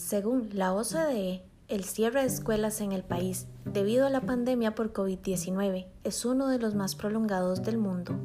Según la OCDE, el cierre de escuelas en el país debido a la pandemia por COVID-19 es uno de los más prolongados del mundo.